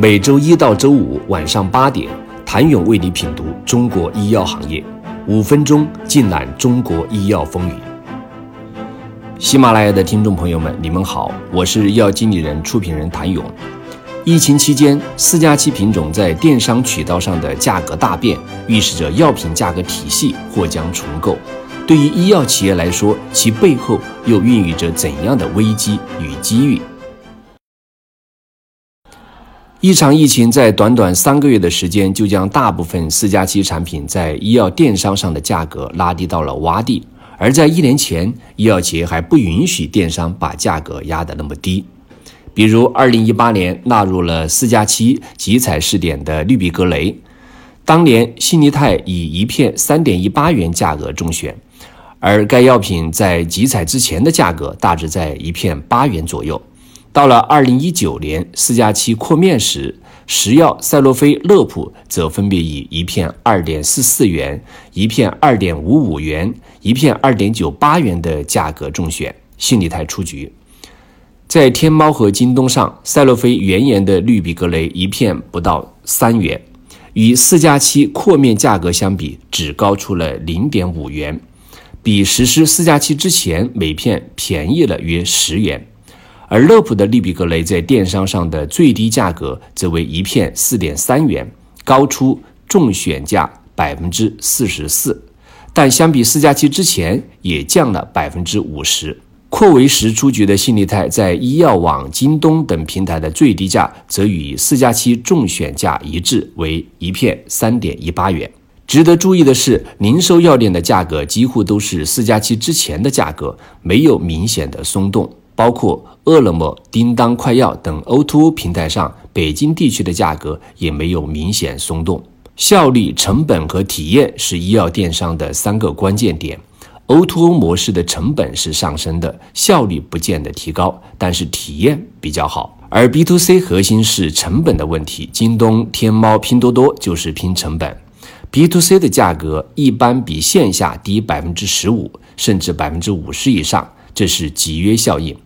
每周一到周五晚上八点，谭勇为你品读中国医药行业，五分钟尽览中国医药风云。喜马拉雅的听众朋友们，你们好，我是医药经理人、出品人谭勇。疫情期间，四加七品种在电商渠道上的价格大变，预示着药品价格体系或将重构。对于医药企业来说，其背后又孕育着怎样的危机与机遇？一场疫情在短短三个月的时间，就将大部分四加七产品在医药电商上的价格拉低到了洼地。而在一年前，医药企业还不允许电商把价格压得那么低。比如，二零一八年纳入了四加七集采试点的氯吡格雷，当年信利泰以一片三点一八元价格中选，而该药品在集采之前的价格大致在一片八元左右。到了二零一九年四加七扩面时，石药赛诺菲、乐普则分别以一片二点四四元、一片二点五五元、一片二点九八元的价格中选，信利泰出局。在天猫和京东上，赛诺菲原研的氯吡格雷一片不到三元，与四加七扩面价格相比，只高出了零点五元，比实施四加七之前每片便宜了约十元。而乐普的利比格雷在电商上的最低价格则为一片四点三元，高出中选价百分之四十四，但相比四加七之前也降了百分之五十。扩维时出局的信利泰在医药网、京东等平台的最低价则与四加七中选价一致，为一片三点一八元。值得注意的是，零售药店的价格几乎都是四加七之前的价格，没有明显的松动。包括饿了么、叮当快药等 O2O 平台上，北京地区的价格也没有明显松动。效率、成本和体验是医药电商的三个关键点。O2O 模式的成本是上升的，效率不见得提高，但是体验比较好。而 B to C 核心是成本的问题，京东、天猫、拼多多就是拼成本。B to C 的价格一般比线下低百分之十五，甚至百分之五十以上，这是集约效应。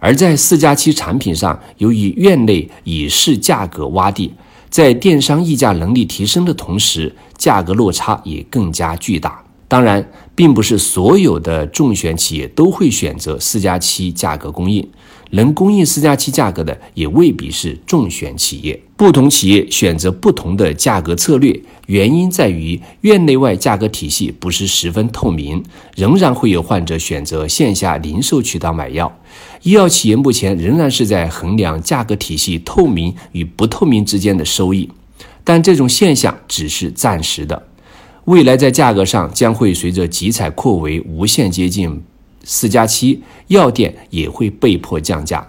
而在四加七产品上，由于院内已是价格洼地，在电商议价能力提升的同时，价格落差也更加巨大。当然，并不是所有的中选企业都会选择四加七价格供应。能供应四加七价格的，也未必是中选企业。不同企业选择不同的价格策略，原因在于院内外价格体系不是十分透明，仍然会有患者选择线下零售渠道买药。医药企业目前仍然是在衡量价格体系透明与不透明之间的收益，但这种现象只是暂时的，未来在价格上将会随着集采扩围无限接近。四加七药店也会被迫降价，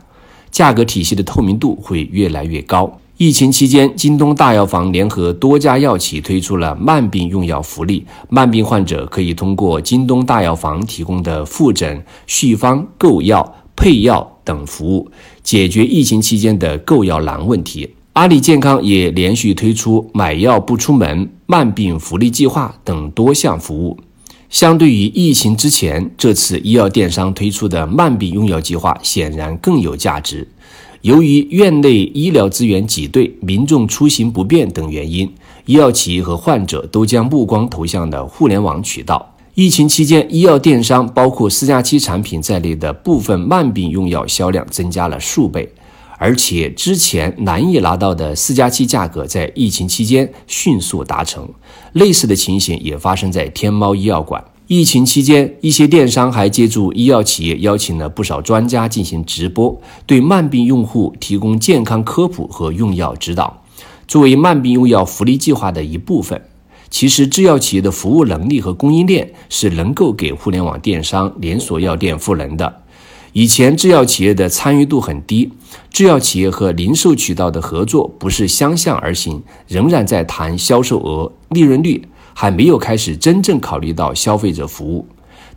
价格体系的透明度会越来越高。疫情期间，京东大药房联合多家药企推出了慢病用药福利，慢病患者可以通过京东大药房提供的复诊、续方、购药、配药等服务，解决疫情期间的购药难问题。阿里健康也连续推出买药不出门、慢病福利计划等多项服务。相对于疫情之前，这次医药电商推出的慢病用药计划显然更有价值。由于院内医疗资源挤兑、民众出行不便等原因，医药企业和患者都将目光投向了互联网渠道。疫情期间，医药电商包括四加七产品在内的部分慢病用药销量增加了数倍。而且之前难以拿到的四加七价格，在疫情期间迅速达成。类似的情形也发生在天猫医药馆。疫情期间，一些电商还借助医药企业邀请了不少专家进行直播，对慢病用户提供健康科普和用药指导。作为慢病用药福利计划的一部分，其实制药企业的服务能力和供应链是能够给互联网电商连锁药店赋能的。以前制药企业的参与度很低，制药企业和零售渠道的合作不是相向而行，仍然在谈销售额、利润率，还没有开始真正考虑到消费者服务。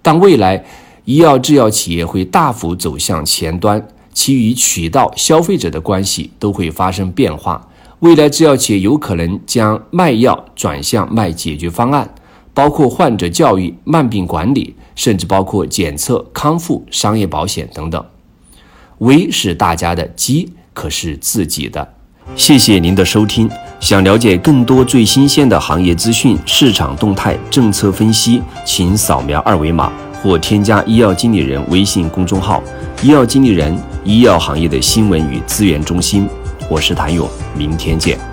但未来，医药制药企业会大幅走向前端，其与渠道、消费者的关系都会发生变化。未来制药企业有可能将卖药转向卖解决方案。包括患者教育、慢病管理，甚至包括检测、康复、商业保险等等。危是大家的，机可是自己的。谢谢您的收听。想了解更多最新鲜的行业资讯、市场动态、政策分析，请扫描二维码或添加医药经理人微信公众号“医药经理人”医药行业的新闻与资源中心。我是谭勇，明天见。